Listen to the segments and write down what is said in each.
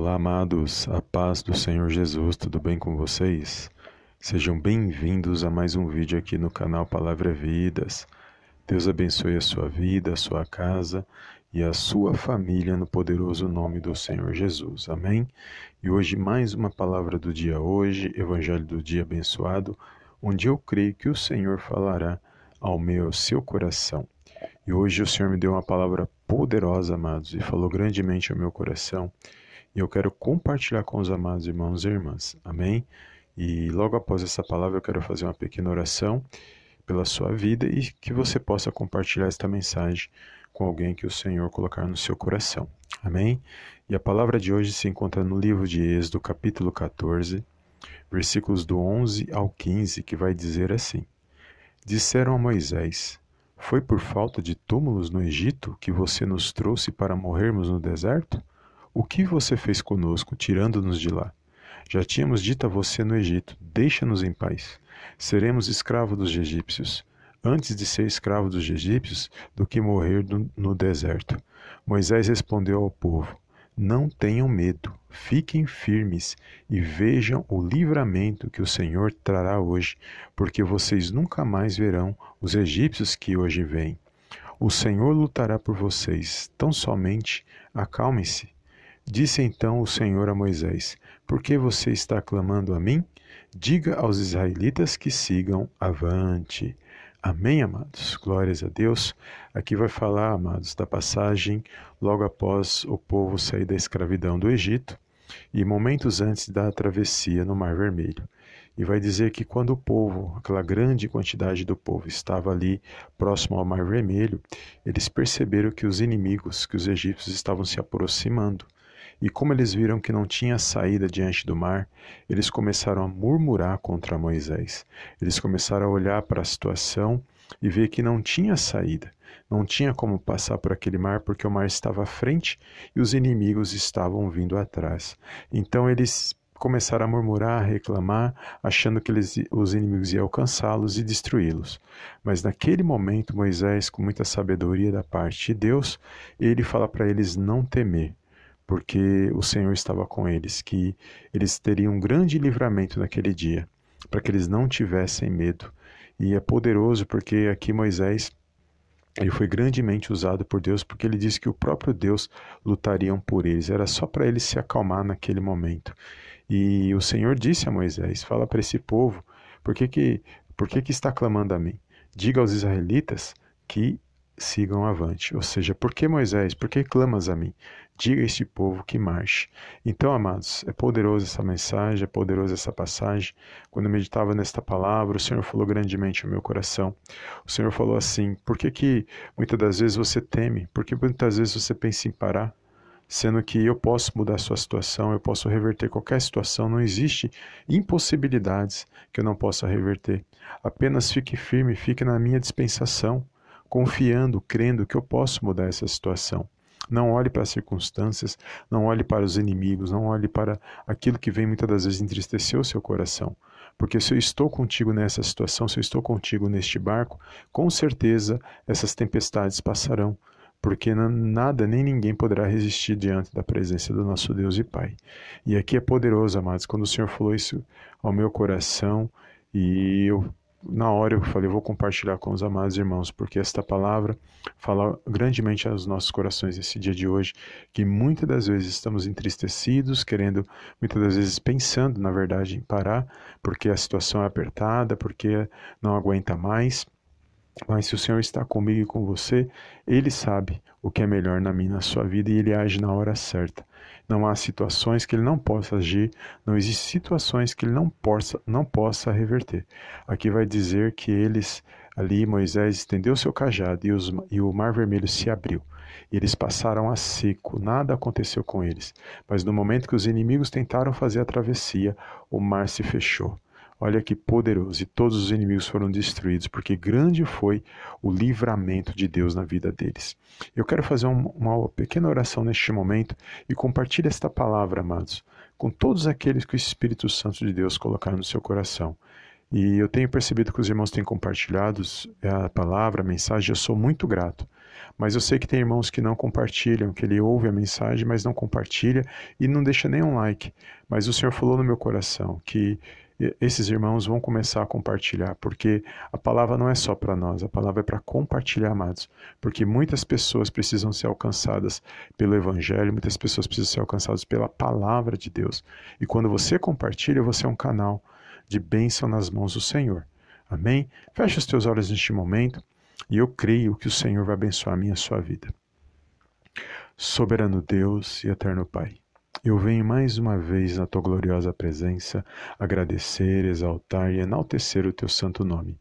Olá, amados, a paz do Senhor Jesus, tudo bem com vocês? Sejam bem-vindos a mais um vídeo aqui no canal Palavra Vidas. Deus abençoe a sua vida, a sua casa e a sua família no poderoso nome do Senhor Jesus. Amém? E hoje mais uma palavra do dia hoje, Evangelho do dia abençoado, onde eu creio que o Senhor falará ao meu seu coração. E hoje o Senhor me deu uma palavra poderosa, amados, e falou grandemente ao meu coração e eu quero compartilhar com os amados irmãos e irmãs. Amém? E logo após essa palavra eu quero fazer uma pequena oração pela sua vida e que você possa compartilhar esta mensagem com alguém que o Senhor colocar no seu coração. Amém? E a palavra de hoje se encontra no livro de Êxodo, capítulo 14, versículos do 11 ao 15, que vai dizer assim: Disseram a Moisés: Foi por falta de túmulos no Egito que você nos trouxe para morrermos no deserto? O que você fez conosco, tirando-nos de lá? Já tínhamos dito a você no Egito: Deixa-nos em paz. Seremos escravos dos egípcios. Antes de ser escravo dos egípcios do que morrer no deserto. Moisés respondeu ao povo: Não tenham medo, fiquem firmes e vejam o livramento que o Senhor trará hoje, porque vocês nunca mais verão os egípcios que hoje vêm. O Senhor lutará por vocês, tão somente acalmem-se Disse então o Senhor a Moisés: Por que você está clamando a mim? Diga aos israelitas que sigam avante. Amém, amados? Glórias a Deus. Aqui vai falar, amados, da passagem logo após o povo sair da escravidão do Egito e momentos antes da travessia no Mar Vermelho. E vai dizer que quando o povo, aquela grande quantidade do povo, estava ali próximo ao Mar Vermelho, eles perceberam que os inimigos, que os egípcios estavam se aproximando. E como eles viram que não tinha saída diante do mar, eles começaram a murmurar contra Moisés. Eles começaram a olhar para a situação e ver que não tinha saída. Não tinha como passar por aquele mar porque o mar estava à frente e os inimigos estavam vindo atrás. Então eles começaram a murmurar, a reclamar, achando que eles, os inimigos iam alcançá-los e destruí-los. Mas naquele momento, Moisés, com muita sabedoria da parte de Deus, ele fala para eles não temer porque o Senhor estava com eles, que eles teriam um grande livramento naquele dia, para que eles não tivessem medo. E é poderoso porque aqui Moisés ele foi grandemente usado por Deus porque ele disse que o próprio Deus lutariam por eles. Era só para eles se acalmar naquele momento. E o Senhor disse a Moisés: Fala para esse povo, por que, que, por que, que está clamando a mim? Diga aos israelitas que sigam avante. Ou seja, por que Moisés? Por que clamas a mim? Diga a este povo que marche. Então, amados, é poderosa essa mensagem, é poderosa essa passagem. Quando meditava nesta palavra, o Senhor falou grandemente ao meu coração. O Senhor falou assim: por que, que muitas das vezes você teme? Por que muitas vezes você pensa em parar? Sendo que eu posso mudar a sua situação, eu posso reverter qualquer situação, não existe impossibilidades que eu não possa reverter. Apenas fique firme, fique na minha dispensação confiando, crendo que eu posso mudar essa situação. Não olhe para as circunstâncias, não olhe para os inimigos, não olhe para aquilo que vem muitas das vezes entristecer o seu coração. Porque se eu estou contigo nessa situação, se eu estou contigo neste barco, com certeza essas tempestades passarão. Porque nada nem ninguém poderá resistir diante da presença do nosso Deus e Pai. E aqui é poderoso, amados, quando o Senhor falou isso ao meu coração e eu na hora eu falei, vou compartilhar com os amados irmãos, porque esta palavra fala grandemente aos nossos corações esse dia de hoje, que muitas das vezes estamos entristecidos, querendo, muitas das vezes pensando, na verdade, em parar, porque a situação é apertada, porque não aguenta mais. Mas se o Senhor está comigo e com você, Ele sabe o que é melhor na minha, na sua vida, e Ele age na hora certa. Não há situações que ele não possa agir, não existem situações que ele não possa, não possa reverter. Aqui vai dizer que eles, ali Moisés estendeu seu cajado e, os, e o mar vermelho se abriu. E eles passaram a seco, nada aconteceu com eles. Mas no momento que os inimigos tentaram fazer a travessia, o mar se fechou. Olha que poderoso! E todos os inimigos foram destruídos, porque grande foi o livramento de Deus na vida deles. Eu quero fazer um, uma pequena oração neste momento e compartilhar esta palavra, amados, com todos aqueles que o Espírito Santo de Deus colocar no seu coração. E eu tenho percebido que os irmãos têm compartilhado a palavra, a mensagem, eu sou muito grato. Mas eu sei que tem irmãos que não compartilham, que ele ouve a mensagem, mas não compartilha e não deixa nenhum like. Mas o Senhor falou no meu coração que esses irmãos vão começar a compartilhar, porque a palavra não é só para nós, a palavra é para compartilhar, amados, porque muitas pessoas precisam ser alcançadas pelo Evangelho, muitas pessoas precisam ser alcançadas pela palavra de Deus. E quando você compartilha, você é um canal de bênção nas mãos do Senhor. Amém? Feche os teus olhos neste momento e eu creio que o Senhor vai abençoar a minha a sua vida. Soberano Deus e eterno Pai. Eu venho mais uma vez na tua gloriosa presença agradecer, exaltar e enaltecer o teu santo nome.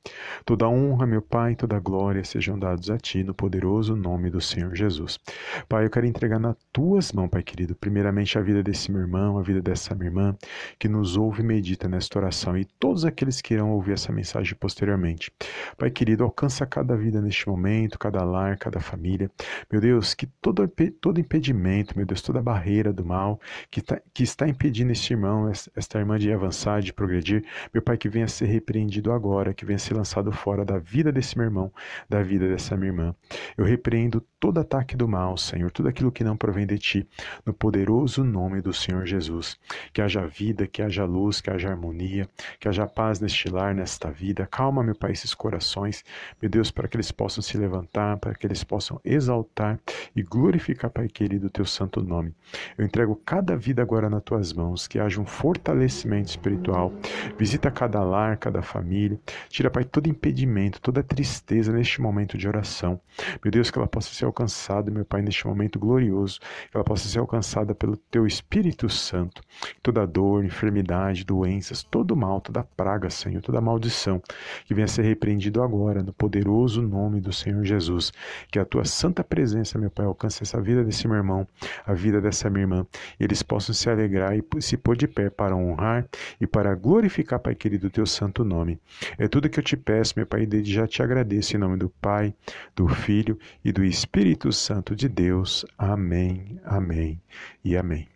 Toda honra, meu Pai, toda glória sejam dados a ti no poderoso nome do Senhor Jesus. Pai, eu quero entregar nas tuas mãos, Pai querido, primeiramente a vida desse meu irmão, a vida dessa minha irmã, que nos ouve e medita nesta oração e todos aqueles que irão ouvir essa mensagem posteriormente. Pai querido, alcança cada vida neste momento, cada lar, cada família. Meu Deus, que todo, todo impedimento, meu Deus, toda barreira do mal, que, tá, que está impedindo este irmão, esta irmã de avançar, de progredir, meu Pai, que venha ser repreendido agora, que venha ser lançado fora da vida desse meu irmão, da vida dessa minha irmã. Eu repreendo todo ataque do mal, Senhor, tudo aquilo que não provém de Ti, no poderoso nome do Senhor Jesus. Que haja vida, que haja luz, que haja harmonia, que haja paz neste lar, nesta vida. Calma, meu Pai, esses corações, meu Deus, para que eles possam se levantar, para que eles possam exaltar e glorificar, Pai querido, o Teu santo nome. Eu entrego cada cada vida agora nas tuas mãos, que haja um fortalecimento espiritual. Visita cada lar, cada família. Tira, Pai, todo impedimento, toda tristeza neste momento de oração. Meu Deus, que ela possa ser alcançada, meu Pai, neste momento glorioso. Que ela possa ser alcançada pelo Teu Espírito Santo. Toda dor, enfermidade, doenças, todo mal, toda praga, Senhor, toda maldição, que venha ser repreendido agora, no poderoso nome do Senhor Jesus. Que a Tua santa presença, meu Pai, alcance essa vida desse meu irmão, a vida dessa minha irmã. E eles possam se alegrar e se pôr de pé para honrar e para glorificar, Pai querido, o teu santo nome. É tudo que eu te peço, meu Pai, desde já te agradeço em nome do Pai, do Filho e do Espírito Santo de Deus. Amém, amém e amém.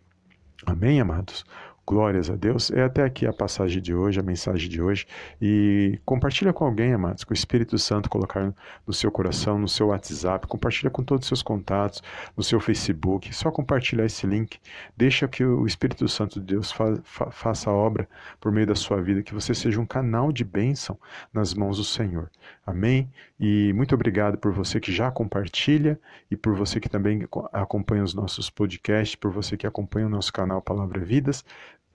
Amém, amados? Glórias a Deus. É até aqui a passagem de hoje, a mensagem de hoje. E compartilha com alguém, amados, que o Espírito Santo colocar no seu coração, no seu WhatsApp, compartilha com todos os seus contatos, no seu Facebook. Só compartilhar esse link. Deixa que o Espírito Santo de Deus fa fa faça a obra por meio da sua vida, que você seja um canal de bênção nas mãos do Senhor. Amém? E muito obrigado por você que já compartilha e por você que também acompanha os nossos podcasts, por você que acompanha o nosso canal Palavra Vidas.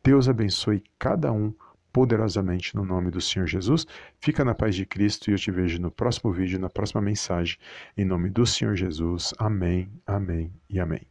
Deus abençoe cada um poderosamente no nome do Senhor Jesus. Fica na paz de Cristo e eu te vejo no próximo vídeo, na próxima mensagem. Em nome do Senhor Jesus. Amém, amém e amém.